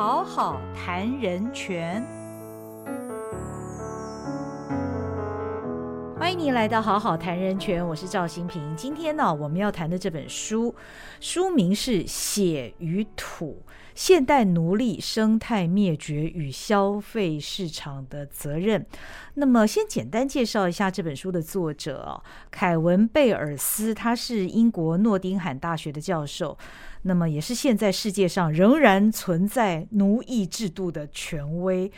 好好谈人权。欢迎来到好好谈人权，我是赵新平。今天呢，我们要谈的这本书，书名是《血与土：现代奴隶生态灭绝与消费市场的责任》。那么，先简单介绍一下这本书的作者，凯文·贝尔斯，他是英国诺丁汉大学的教授，那么也是现在世界上仍然存在奴役制度的权威。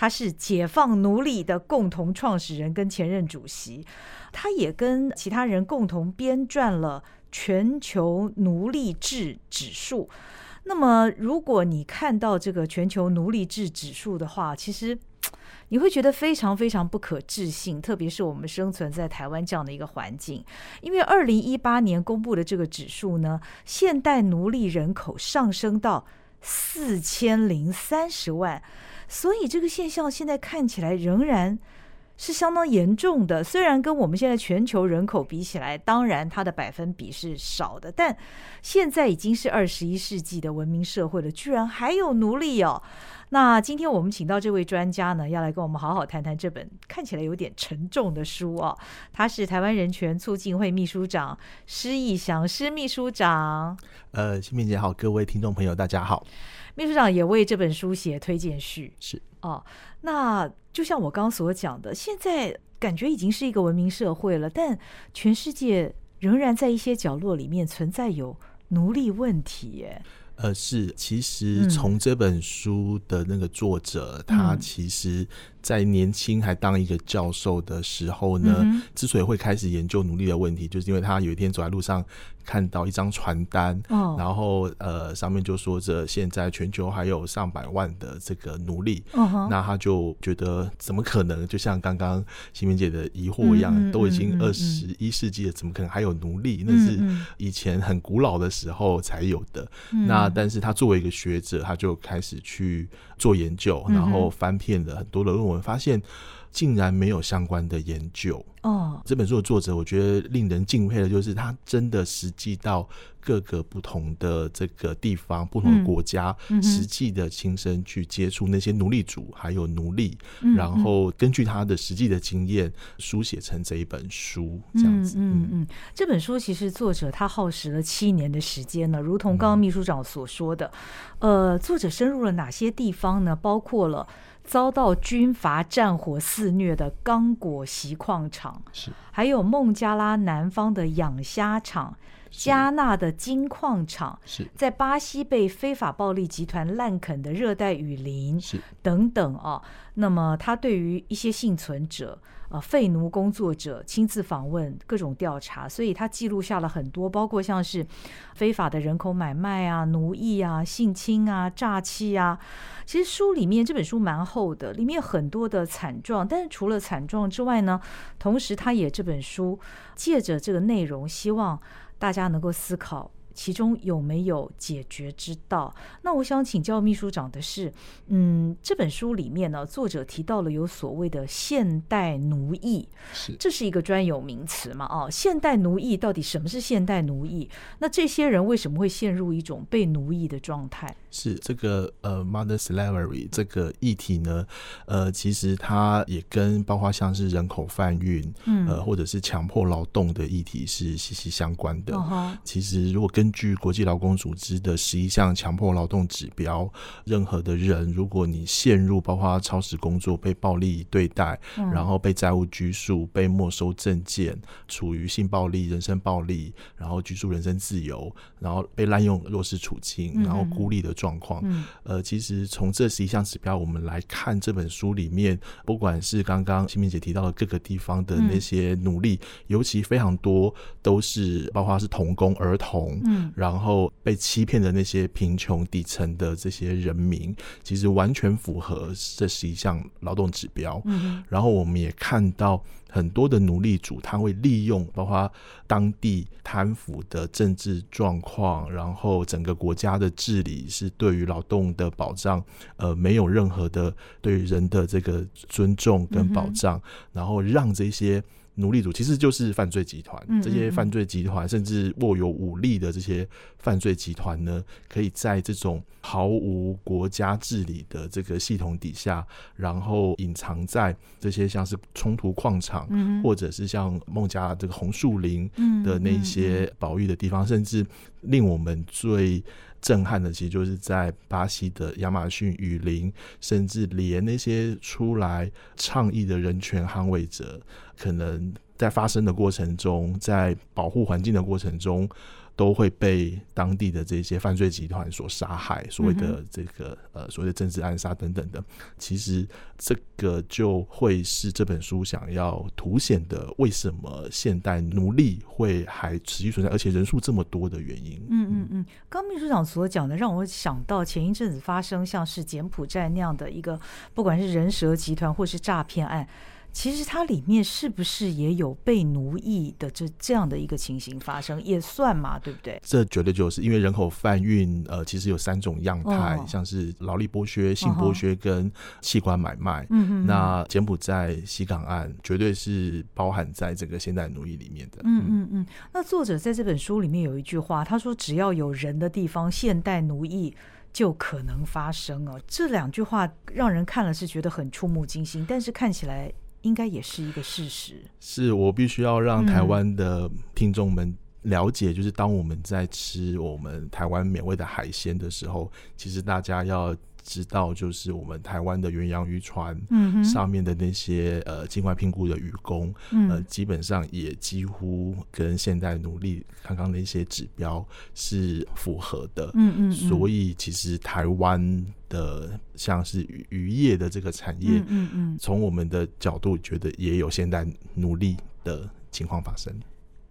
他是解放奴隶的共同创始人跟前任主席，他也跟其他人共同编撰了全球奴隶制指数。那么，如果你看到这个全球奴隶制指数的话，其实你会觉得非常非常不可置信，特别是我们生存在台湾这样的一个环境，因为二零一八年公布的这个指数呢，现代奴隶人口上升到四千零三十万。所以这个现象现在看起来仍然是相当严重的。虽然跟我们现在全球人口比起来，当然它的百分比是少的，但现在已经是二十一世纪的文明社会了，居然还有奴隶哦。那今天我们请到这位专家呢，要来跟我们好好谈谈这本看起来有点沉重的书哦。他是台湾人权促进会秘书长施义祥施秘书长。呃，新平姐好，各位听众朋友大家好。秘书长也为这本书写推荐序，是哦。那就像我刚刚所讲的，现在感觉已经是一个文明社会了，但全世界仍然在一些角落里面存在有奴隶问题耶。呃，是，其实从这本书的那个作者，他其实。在年轻还当一个教授的时候呢，之所以会开始研究奴隶的问题，就是因为他有一天走在路上看到一张传单，然后呃上面就说着现在全球还有上百万的这个奴隶，那他就觉得怎么可能？就像刚刚新明姐的疑惑一样，都已经二十一世纪了，怎么可能还有奴隶？那是以前很古老的时候才有的。那但是他作为一个学者，他就开始去做研究，然后翻遍了很多的论文。发现竟然没有相关的研究哦。这本书的作者，我觉得令人敬佩的就是他真的实际到各个不同的这个地方、不同的国家，实际的亲身去接触那些奴隶主还有奴隶，然后根据他的实际的经验书写成这一本书，这样子。嗯嗯，这本书其实作者他耗时了七年的时间呢，如同刚刚秘书长所说的，呃，作者深入了哪些地方呢？包括了。遭到军阀战火肆虐的刚果锡矿厂，是还有孟加拉南方的养虾场，加纳的金矿场，是在巴西被非法暴力集团滥垦的热带雨林，是等等啊。那么他对于一些幸存者。呃，废奴工作者亲自访问，各种调查，所以他记录下了很多，包括像是非法的人口买卖啊、奴役啊、性侵啊、诈欺啊。其实书里面这本书蛮厚的，里面很多的惨状。但是除了惨状之外呢，同时他也这本书借着这个内容，希望大家能够思考。其中有没有解决之道？那我想请教秘书长的是，嗯，这本书里面呢，作者提到了有所谓的现代奴役，是这是一个专有名词嘛？哦，现代奴役到底什么是现代奴役？那这些人为什么会陷入一种被奴役的状态？是这个呃，mother slavery 这个议题呢，呃，其实它也跟包括像是人口贩运，嗯，呃，或者是强迫劳动的议题是息息相关的。其实如果根据国际劳工组织的十一项强迫劳动指标，任何的人，如果你陷入包括超时工作、被暴力对待，然后被债务拘束、被没收证件、处于性暴力、人身暴力，然后拘束人身自由，然后被滥用弱势处境，然后孤立的。状况，呃，其实从这十一项指标，我们来看这本书里面，不管是刚刚新明姐提到的各个地方的那些努力，尤其非常多都是包括是童工、儿童，嗯，然后被欺骗的那些贫穷底层的这些人民，其实完全符合这十一项劳动指标。嗯，然后我们也看到。很多的奴隶主他会利用包括当地贪腐的政治状况，然后整个国家的治理是对于劳动的保障，呃，没有任何的对于人的这个尊重跟保障，然后让这些奴隶主其实就是犯罪集团，这些犯罪集团甚至握有武力的这些犯罪集团呢，可以在这种毫无国家治理的这个系统底下，然后隐藏在这些像是冲突矿场，或者是像孟加拉这个红树林的那些保育的地方，甚至令我们最。震撼的，其实就是在巴西的亚马逊雨林，甚至连那些出来倡议的人权捍卫者，可能在发生的过程中，在保护环境的过程中。都会被当地的这些犯罪集团所杀害，所谓的这个呃所谓的政治暗杀等等的，其实这个就会是这本书想要凸显的，为什么现代奴隶会还持续存在，而且人数这么多的原因。嗯嗯嗯，刚秘书长所讲的，让我想到前一阵子发生像是柬埔寨那样的一个，不管是人蛇集团或是诈骗案。其实它里面是不是也有被奴役的这这样的一个情形发生，也算嘛，对不对？这绝对就是因为人口贩运，呃，其实有三种样态，像是劳力剥削、性剥削跟器官买卖。嗯嗯。那柬埔寨西港案绝对是包含在这个现代奴役里面的。嗯嗯嗯。那作者在这本书里面有一句话，他说：“只要有人的地方，现代奴役就可能发生。”哦，这两句话让人看了是觉得很触目惊心，但是看起来。应该也是一个事实。是我必须要让台湾的听众们了解，就是当我们在吃我们台湾美味的海鲜的时候，其实大家要知道，就是我们台湾的远洋渔船，嗯，上面的那些呃境外聘雇的渔工，呃，基本上也几乎跟现代努力刚刚的一些指标是符合的。嗯嗯，所以其实台湾。的像是渔渔业的这个产业，嗯嗯，从我们的角度觉得也有现代努力的情况发生。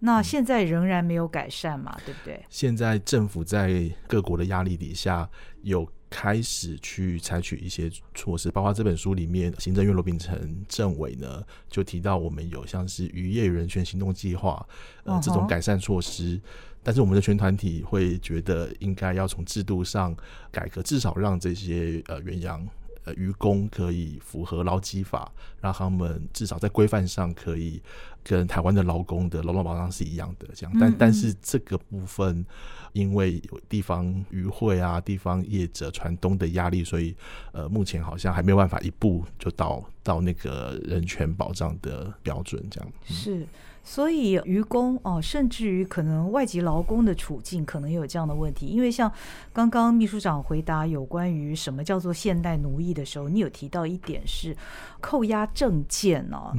那现在仍然没有改善嘛？对不对？现在政府在各国的压力底下，有开始去采取一些措施，包括这本书里面，行政院罗秉成政委呢就提到，我们有像是渔业人权行动计划，呃，这种改善措施。但是我们的全团体会觉得应该要从制度上改革，至少让这些呃远洋呃渔工可以符合劳基法，让他们至少在规范上可以跟台湾的劳工的劳动保障是一样的。这样，但但是这个部分因为有地方渔会啊、地方业者船东的压力，所以呃目前好像还没有办法一步就到到那个人权保障的标准。这样是。所以渔工哦，甚至于可能外籍劳工的处境，可能有这样的问题。因为像刚刚秘书长回答有关于什么叫做现代奴役的时候，你有提到一点是扣押证件哦。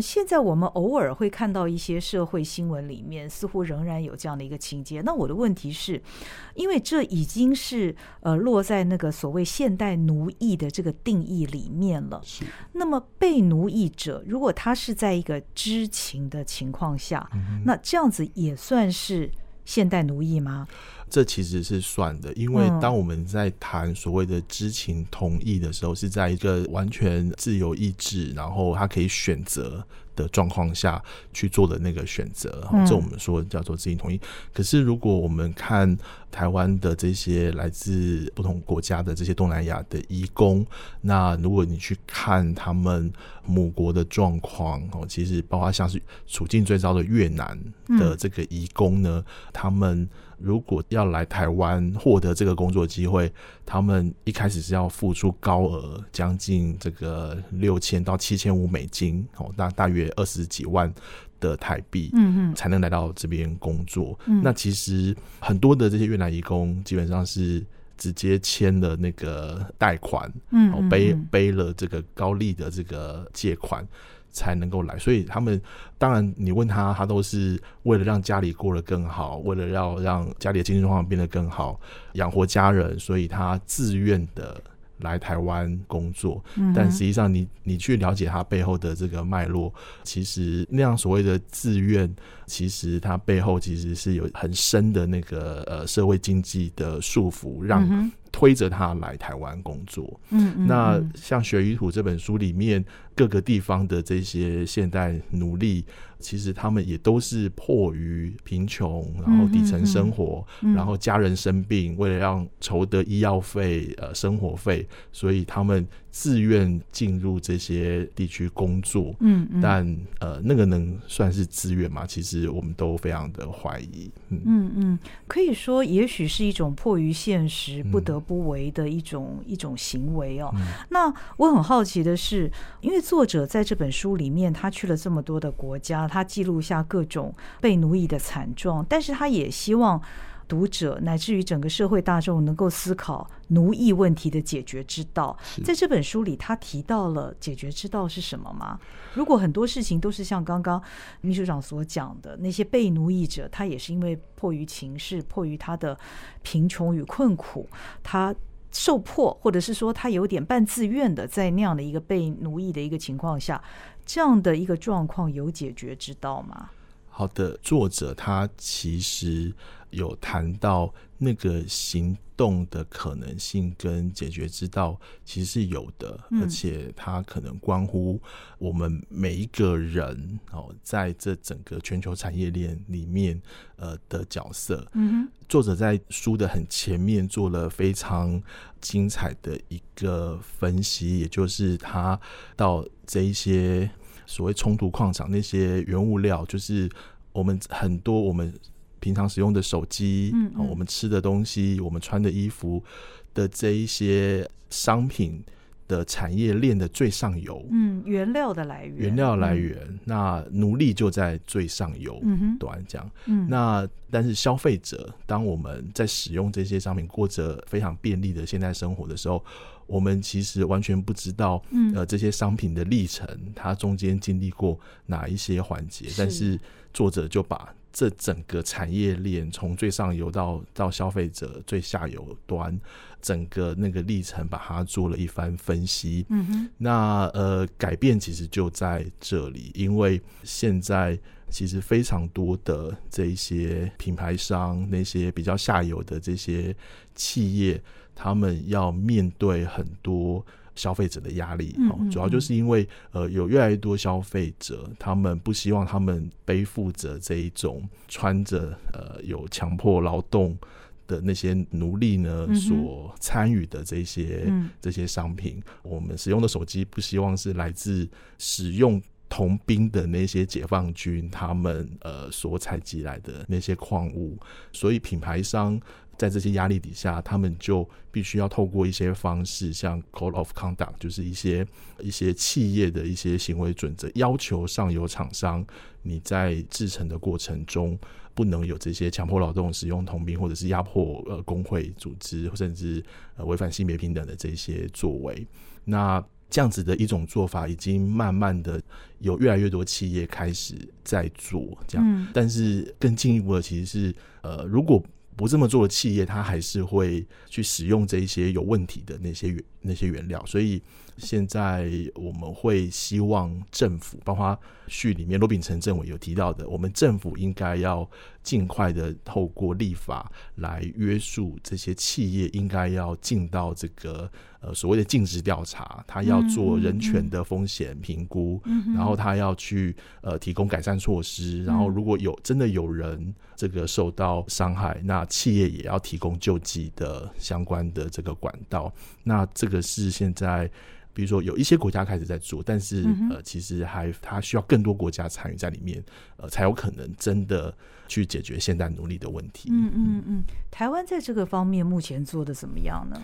现在我们偶尔会看到一些社会新闻里面，似乎仍然有这样的一个情节。那我的问题是，因为这已经是呃落在那个所谓现代奴役的这个定义里面了。是。那么被奴役者，如果他是在一个知情的情况下，那这样子也算是现代奴役吗？这其实是算的，因为当我们在谈所谓的知情同意的时候，是在一个完全自由意志，然后他可以选择的状况下去做的那个选择，这我们说叫做知情同意。可是如果我们看台湾的这些来自不同国家的这些东南亚的移工，那如果你去看他们母国的状况哦，其实包括像是处境最糟的越南的这个移工呢，他们。如果要来台湾获得这个工作机会，他们一开始是要付出高额，将近这个六千到七千五美金，哦，大大约二十几万的台币，嗯嗯，才能来到这边工作。那其实很多的这些越南移工，基本上是直接签了那个贷款，嗯，背背了这个高利的这个借款。才能够来，所以他们当然，你问他，他都是为了让家里过得更好，为了要让家里的经济状况变得更好，养活家人，所以他自愿的来台湾工作。但实际上，你你去了解他背后的这个脉络，其实那样所谓的自愿，其实他背后其实是有很深的那个呃社会经济的束缚，让。推着他来台湾工作。嗯，那像《学与土》这本书里面，各个地方的这些现代奴隶。其实他们也都是迫于贫穷，然后底层生活，然后家人生病，为了让筹得医药费、呃生活费，所以他们自愿进入这些地区工作。嗯，但呃，那个能算是自愿吗？其实我们都非常的怀疑。嗯嗯，可以说，也许是一种迫于现实、不得不为的一种一种行为哦。那我很好奇的是，因为作者在这本书里面，他去了这么多的国家。他记录下各种被奴役的惨状，但是他也希望读者乃至于整个社会大众能够思考奴役问题的解决之道。在这本书里，他提到了解决之道是什么吗？如果很多事情都是像刚刚秘书长所讲的，那些被奴役者，他也是因为迫于情势，迫于他的贫穷与困苦，他受迫，或者是说他有点半自愿的，在那样的一个被奴役的一个情况下。这样的一个状况有解决之道吗？好的，作者他其实有谈到那个行动的可能性跟解决之道，其实是有的，而且它可能关乎我们每一个人哦，在这整个全球产业链里面呃的角色。嗯作者在书的很前面做了非常精彩的一个分析，也就是他到这一些。所谓冲突矿场那些原物料，就是我们很多我们平常使用的手机，嗯，我们吃的东西，我们穿的衣服的这一些商品的产业链的最上游，嗯，原料的来源，原料来源，那奴隶就在最上游端这样，嗯，那但是消费者，当我们在使用这些商品，过着非常便利的现代生活的时候。我们其实完全不知道，呃，这些商品的历程，它中间经历过哪一些环节。但是作者就把这整个产业链从最上游到到消费者最下游端，整个那个历程，把它做了一番分析。嗯哼，那呃，改变其实就在这里，因为现在其实非常多的这一些品牌商，那些比较下游的这些企业。他们要面对很多消费者的压力，哦，主要就是因为呃，有越来越多消费者，他们不希望他们背负着这一种穿着呃有强迫劳动的那些奴隶呢所参与的这些这些商品。我们使用的手机不希望是来自使用童兵的那些解放军他们呃所采集来的那些矿物，所以品牌商。在这些压力底下，他们就必须要透过一些方式，像 code of conduct，就是一些一些企业的一些行为准则，要求上游厂商你在制成的过程中不能有这些强迫劳动、使用同兵，或者是压迫呃工会组织，甚至呃违反性别平等的这些作为。那这样子的一种做法，已经慢慢的有越来越多企业开始在做这样。但是更进一步的，其实是呃，如果不这么做的企业，它还是会去使用这一些有问题的那些原那些原料，所以。现在我们会希望政府，包括序里面罗秉成政委有提到的，我们政府应该要尽快的透过立法来约束这些企业，应该要进到这个呃所谓的尽职调查，他要做人权的风险评估，然后他要去呃提供改善措施，然后如果有真的有人这个受到伤害，那企业也要提供救济的相关的这个管道，那这个是现在。比如说，有一些国家开始在做，但是呃，其实还它需要更多国家参与在里面，呃，才有可能真的去解决现代奴隶的问题。嗯嗯嗯，台湾在这个方面目前做的怎么样呢？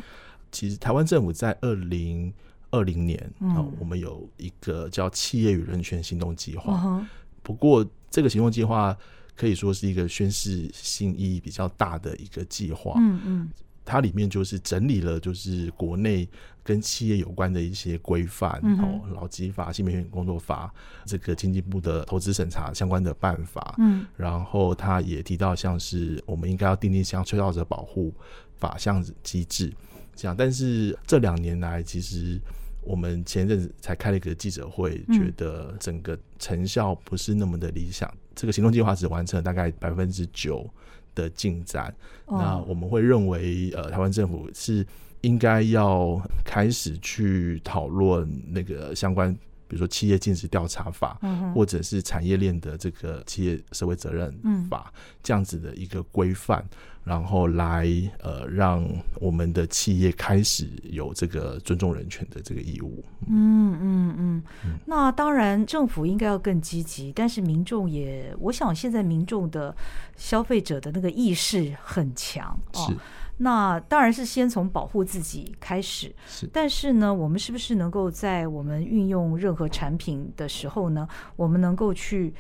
其实台湾政府在二零二零年，嗯，我们有一个叫企业与人权行动计划。不过，这个行动计划可以说是一个宣示性意义比较大的一个计划。嗯嗯。它里面就是整理了，就是国内跟企业有关的一些规范哦，劳基法、性别工作法，这个经济部的投资审查相关的办法。嗯，然后他也提到，像是我们应该要订立像吹哨者保护法项机制，这样。但是这两年来，其实我们前阵子才开了一个记者会，觉得整个成效不是那么的理想。这个行动计划只完成了大概百分之九。的进展，那我们会认为，呃，台湾政府是应该要开始去讨论那个相关比如说企业尽职调查法，或者是产业链的这个企业社会责任法这样子的一个规范。然后来呃，让我们的企业开始有这个尊重人权的这个义务。嗯嗯嗯。那当然，政府应该要更积极，但是民众也，我想现在民众的消费者的那个意识很强是。那当然是先从保护自己开始。是。但是呢，我们是不是能够在我们运用任何产品的时候呢，我们能够去。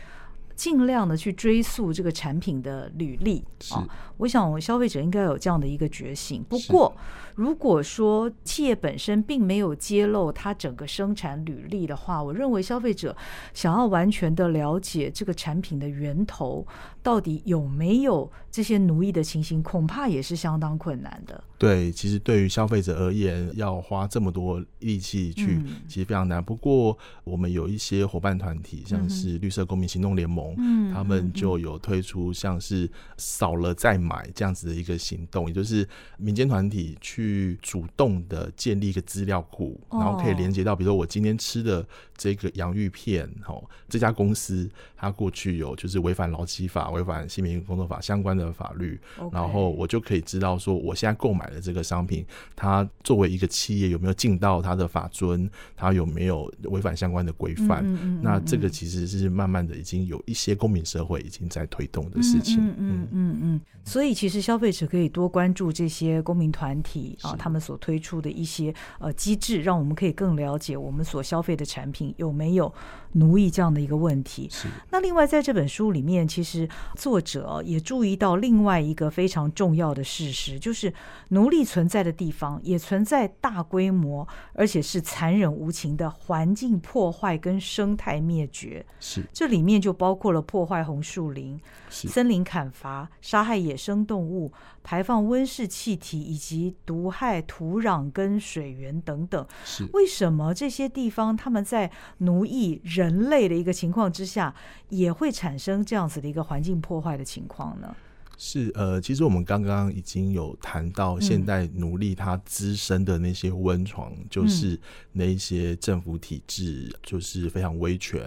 尽量的去追溯这个产品的履历啊，我想消费者应该有这样的一个觉醒。不过，如果说企业本身并没有揭露它整个生产履历的话，我认为消费者想要完全的了解这个产品的源头到底有没有这些奴役的情形，恐怕也是相当困难的。对，其实对于消费者而言，要花这么多力气去，其实非常难。不过，我们有一些伙伴团体，像是绿色公民行动联盟，嗯，他们就有推出像是少了再买这样子的一个行动，也就是民间团体去主动的建立一个资料库，然后可以连接到，比如说我今天吃的这个洋芋片，哦，这家公司它过去有就是违反劳基法、违反新民工作法相关的法律，然后我就可以知道说，我现在购买。的这个商品，它作为一个企业有没有尽到它的法尊？它有没有违反相关的规范？那这个其实是慢慢的已经有一些公民社会已经在推动的事情。嗯嗯嗯嗯。所以其实消费者可以多关注这些公民团体啊，他们所推出的一些呃机制，让我们可以更了解我们所消费的产品有没有奴役这样的一个问题。是。那另外在这本书里面，其实作者也注意到另外一个非常重要的事实，就是。奴隶存在的地方，也存在大规模而且是残忍无情的环境破坏跟生态灭绝。是，这里面就包括了破坏红树林、森林砍伐、杀害野生动物、排放温室气体以及毒害土壤跟水源等等。是，为什么这些地方他们在奴役人人类的一个情况之下，也会产生这样子的一个环境破坏的情况呢？是呃，其实我们刚刚已经有谈到，现代奴隶他滋生的那些温床，就是那一些政府体制，就是非常威权、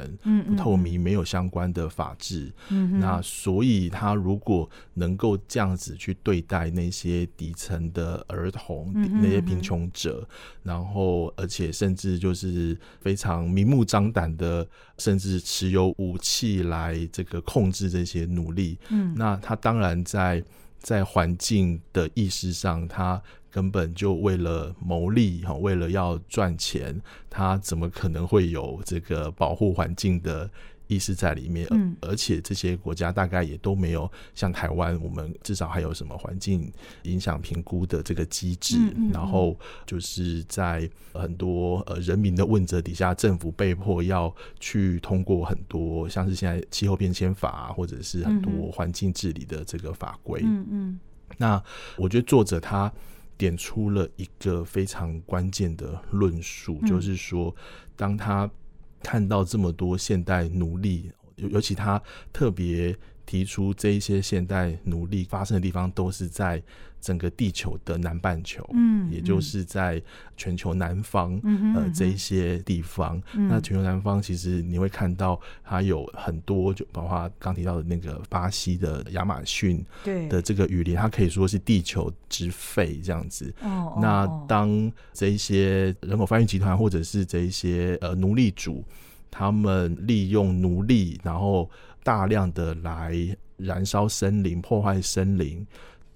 不透明、没有相关的法制。那所以他如果能够这样子去对待那些底层的儿童、那些贫穷者，然后而且甚至就是非常明目张胆的，甚至持有武器来这个控制这些奴隶。嗯，那他当然。在在环境的意识上，他根本就为了牟利哈，为了要赚钱，他怎么可能会有这个保护环境的？意识在里面，嗯，而且这些国家大概也都没有像台湾，我们至少还有什么环境影响评估的这个机制，然后就是在很多呃人民的问责底下，政府被迫要去通过很多像是现在气候变迁法，或者是很多环境治理的这个法规，嗯嗯，那我觉得作者他点出了一个非常关键的论述，就是说当他。看到这么多现代奴隶，尤尤其他特别提出这一些现代奴隶发生的地方，都是在整个地球的南半球，嗯，也就是在全球南方，呃，这一些地方。那全球南方其实你会看到，它有很多，就包括刚提到的那个巴西的亚马逊的这个雨林，它可以说是地球之肺这样子。哦，那当这一些人口贩运集团或者是这一些呃奴隶主。他们利用奴隶，然后大量的来燃烧森林、破坏森林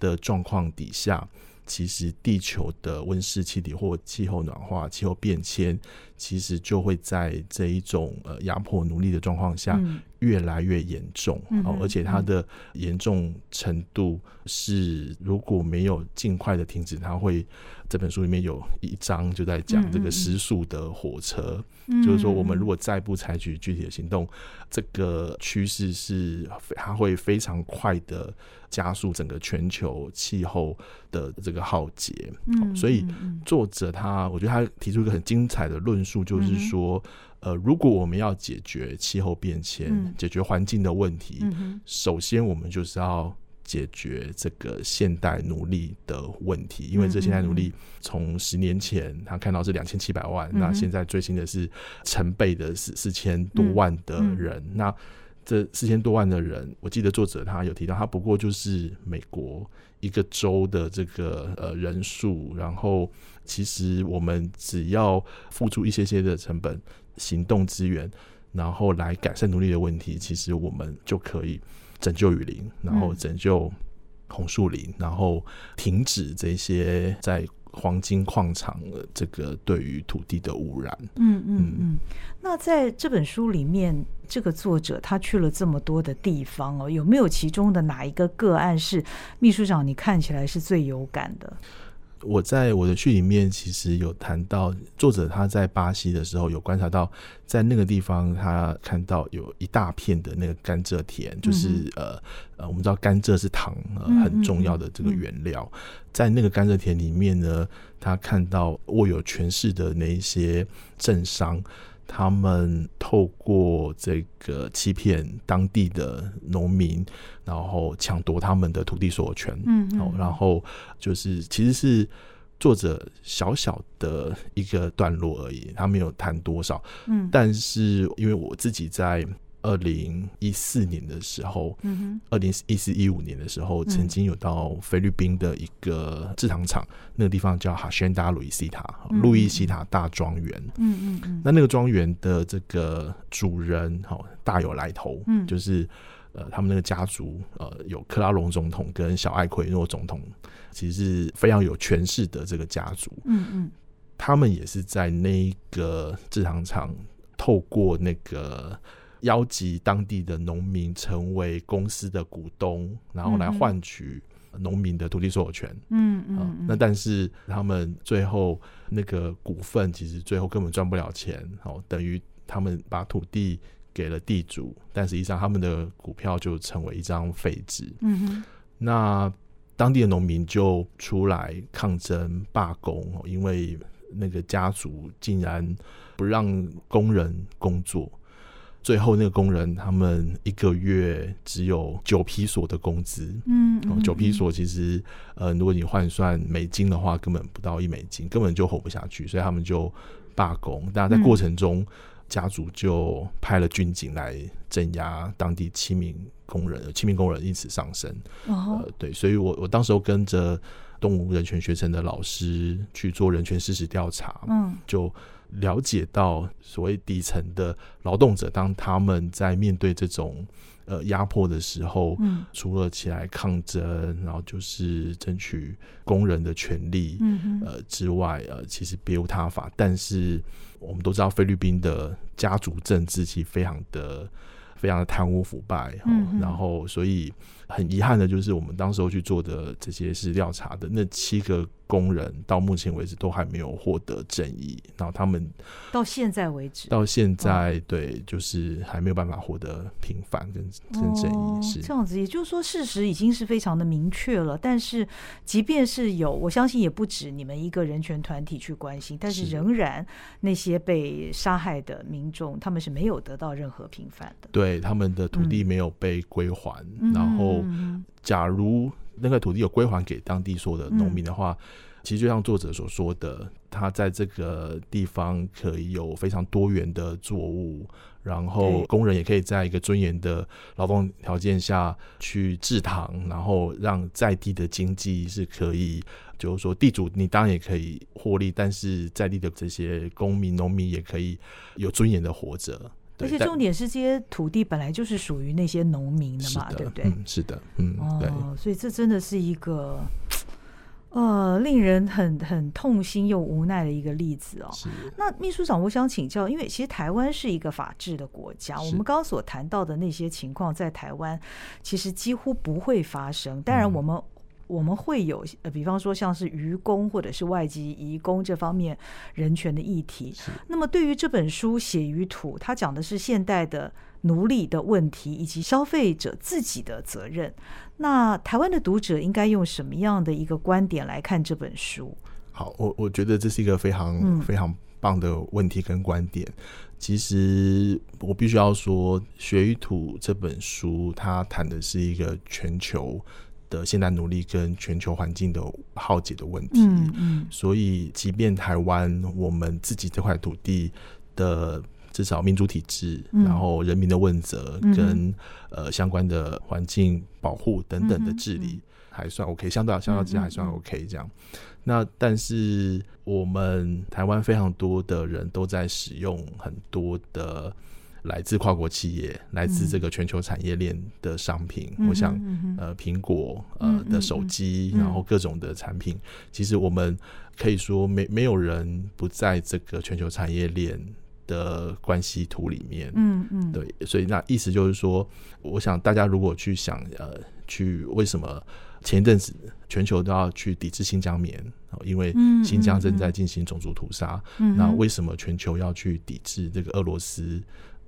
的状况底下，其实地球的温室气体或气候暖化、气候变迁，其实就会在这一种呃压迫奴隶的状况下越来越严重。哦，而且它的严重程度是，如果没有尽快的停止，它会。这本书里面有一章就在讲这个失速的火车，就是说我们如果再不采取具体的行动，这个趋势是它会非常快的加速整个全球气候的这个浩劫。所以作者他，我觉得他提出一个很精彩的论述，就是说，呃，如果我们要解决气候变迁、解决环境的问题，首先我们就是要。解决这个现代奴隶的问题，因为这现代奴隶从十年前他看到是两千七百万，那现在最新的是成倍的四四千多万的人，那这四千多万的人，我记得作者他有提到，他不过就是美国一个州的这个呃人数，然后其实我们只要付出一些些的成本、行动资源。然后来改善奴隶的问题，其实我们就可以拯救雨林，然后拯救红树林，然后停止这些在黄金矿场的这个对于土地的污染。嗯嗯嗯。那在这本书里面，这个作者他去了这么多的地方哦，有没有其中的哪一个个案是秘书长你看起来是最有感的？我在我的序里面其实有谈到，作者他在巴西的时候有观察到，在那个地方他看到有一大片的那个甘蔗田，就是呃呃，我们知道甘蔗是糖呃很重要的这个原料，在那个甘蔗田里面呢，他看到握有权势的那一些政商。他们透过这个欺骗当地的农民，然后抢夺他们的土地所有权，嗯，然后就是其实是作者小小的一个段落而已，他没有谈多少，嗯，但是因为我自己在。二零一四年的时候，嗯二零一四一五年的时候，曾经有到菲律宾的一个制糖厂，那个地方叫哈宣达路易西塔路易西塔大庄园。嗯嗯嗯，那那个庄园的这个主人哈大有来头，嗯，就是呃他们那个家族呃有克拉隆总统跟小艾奎诺总统，其实是非常有权势的这个家族。嗯嗯，他们也是在那个制糖厂透过那个。邀集当地的农民成为公司的股东，然后来换取农民的土地所有权。嗯嗯，那但是他们最后那个股份其实最后根本赚不了钱，哦，等于他们把土地给了地主，但实际上他们的股票就成为一张废纸。嗯哼，那当地的农民就出来抗争罢工，因为那个家族竟然不让工人工作。最后，那个工人他们一个月只有九批索的工资。嗯，九批索其实，呃，如果你换算美金的话，根本不到一美金，根本就活不下去。所以他们就罢工。但在过程中，家族就派了军警来镇压当地七名工人，七名工人因此丧生。呃，对，所以我我当时候跟着动物人权学程的老师去做人权事实调查。嗯，就。了解到所谓底层的劳动者，当他们在面对这种呃压迫的时候，嗯，除了起来抗争，然后就是争取工人的权利，嗯呃之外，呃，其实别无他法。但是我们都知道，菲律宾的家族政治其实非常的。非常的贪污腐败，然后所以很遗憾的就是，我们当时候去做的这些是调查的那七个工人，到目前为止都还没有获得正义。然后他们到现在为止，到现在对，就是还没有办法获得平反跟跟正义。是这样子，也就是说，事实已经是非常的明确了。但是，即便是有，我相信也不止你们一个人权团体去关心，但是仍然那些被杀害的民众，他们是没有得到任何平反的。对。对他们的土地没有被归还，然后假如那个土地有归还给当地所有的农民的话，其实就像作者所说的，他在这个地方可以有非常多元的作物，然后工人也可以在一个尊严的劳动条件下去制糖，然后让在地的经济是可以，就是说地主你当然也可以获利，但是在地的这些公民农民也可以有尊严的活着。而且重点是，这些土地本来就是属于那些农民的嘛，对不对？是的，嗯，对。所以这真的是一个呃，令人很很痛心又无奈的一个例子哦。那秘书长，我想请教，因为其实台湾是一个法治的国家，我们刚刚所谈到的那些情况，在台湾其实几乎不会发生。当然，我们。我们会有呃，比方说像是渔工或者是外籍移工这方面人权的议题。那么对于这本书《血与土》，它讲的是现代的奴隶的问题以及消费者自己的责任。那台湾的读者应该用什么样的一个观点来看这本书？好，我我觉得这是一个非常非常棒的问题跟观点。其实我必须要说，《血与土》这本书它谈的是一个全球。的现代奴隶跟全球环境的浩劫的问题。嗯嗯，所以，即便台湾我们自己这块土地的至少民主体制，嗯。然后人民的问责跟呃相关的环境保护等等的治理还算 OK，相对相较之下还算 OK 这样。那但是我们台湾非常多的人都在使用很多的来自跨国企业、来自这个全球产业链的商品。嗯我想呃，苹果呃的手机，嗯。然后各种的产品，其实我们可以说没没有人不在这个全球产业链的关系图里面。嗯嗯，对，所以那意思就是说，我想大家如果去想呃，去为什么前一阵子全球都要去抵制新疆棉，哦因为嗯新疆正嗯。在进行种族屠杀，嗯哼。那为什么全球要去抵制这个俄罗斯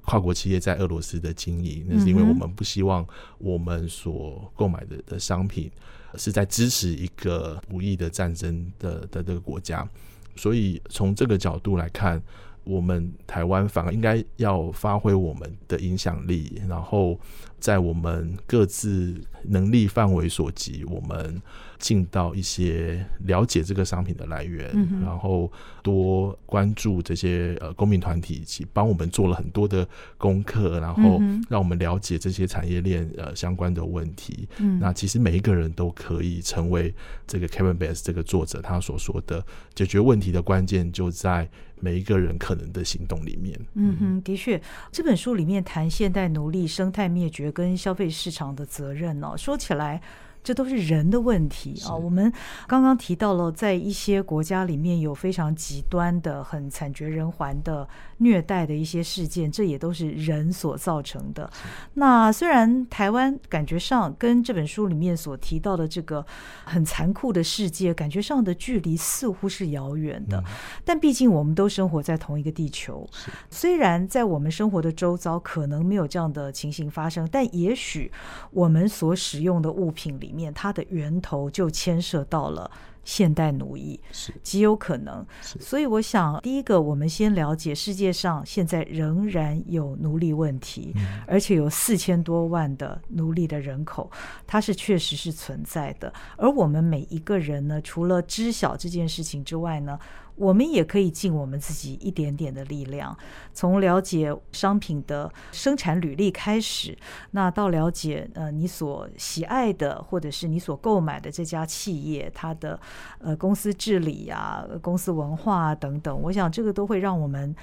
跨国企业在俄罗斯的经营？那是因为我们不希望我们所购买的的商品是在支持一个无意的战争的的这个国家，所以从这个角度来看。我们台湾反而应该要发挥我们的影响力，然后在我们各自能力范围所及，我们尽到一些了解这个商品的来源，嗯然后多关注这些呃公民团体，以及帮我们做了很多的功课，然后让我们了解这些产业链呃相关的问题。嗯那其实每一个人都可以成为这个 Kevin Bass 这个作者他所说的解决问题的关键，就在每一个人可能的行动里面。嗯哼，的确，这本书里面谈现代奴隶、生态灭绝跟消费市场的责任呢，说起来。这都是人的问题啊！我们刚刚提到了，在一些国家里面有非常极端的、很惨绝人寰的虐待的一些事件，这也都是人所造成的。那虽然台湾感觉上跟这本书里面所提到的这个很残酷的世界，感觉上的距离似乎是遥远的，但毕竟我们都生活在同一个地球。虽然在我们生活的周遭可能没有这样的情形发生，但也许我们所使用的物品里面，它的源头就牵涉到了。现代奴役是极有可能，所以我想，第一个，我们先了解世界上现在仍然有奴隶问题，而且有四千多万的奴隶的人口，它是确实是存在的。而我们每一个人呢，除了知晓这件事情之外呢，我们也可以尽我们自己一点点的力量，从了解商品的生产履历开始，那到了解呃你所喜爱的或者是你所购买的这家企业它的呃公司治理呀、公司文化等等，我想这个都会让我们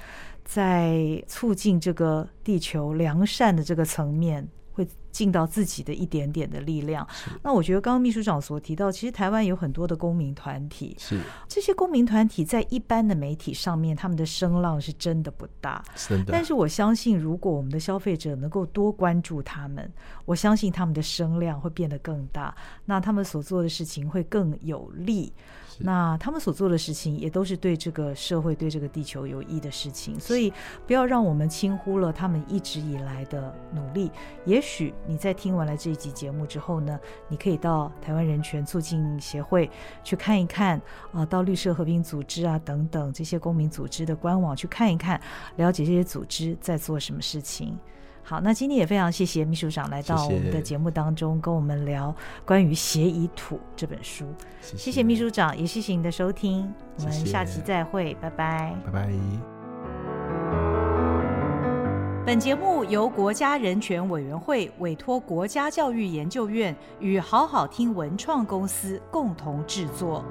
在促进这个地球良善的这个层面。会尽到自己的一点点的力量。那我觉得刚刚秘书长所提到，其实台湾有很多的公民团体，是这些公民团体在一般的媒体上面，他们的声浪是真的不大。真的，但是我相信，如果我们的消费者能够多关注他们，我相信他们的声量会变得更大，那他们所做的事情会更有利。那他们所做的事情也都是对这个社会、对这个地球有益的事情，所以不要让我们轻忽了他们一直以来的努力。也许你在听完了这一集节目之后呢，你可以到台湾人权促进协会去看一看啊，到绿色和平组织啊等等这些公民组织的官网去看一看，了解这些组织在做什么事情。好，那今天也非常谢谢秘书长来到我们的节目当中，跟我们聊关于《协议土》这本书。谢谢谢秘书长，也谢谢你的收听，我们下期再会，拜拜，拜拜。本节目由国家人权委员会委托国家教育研究院与好好听文创公司共同制作。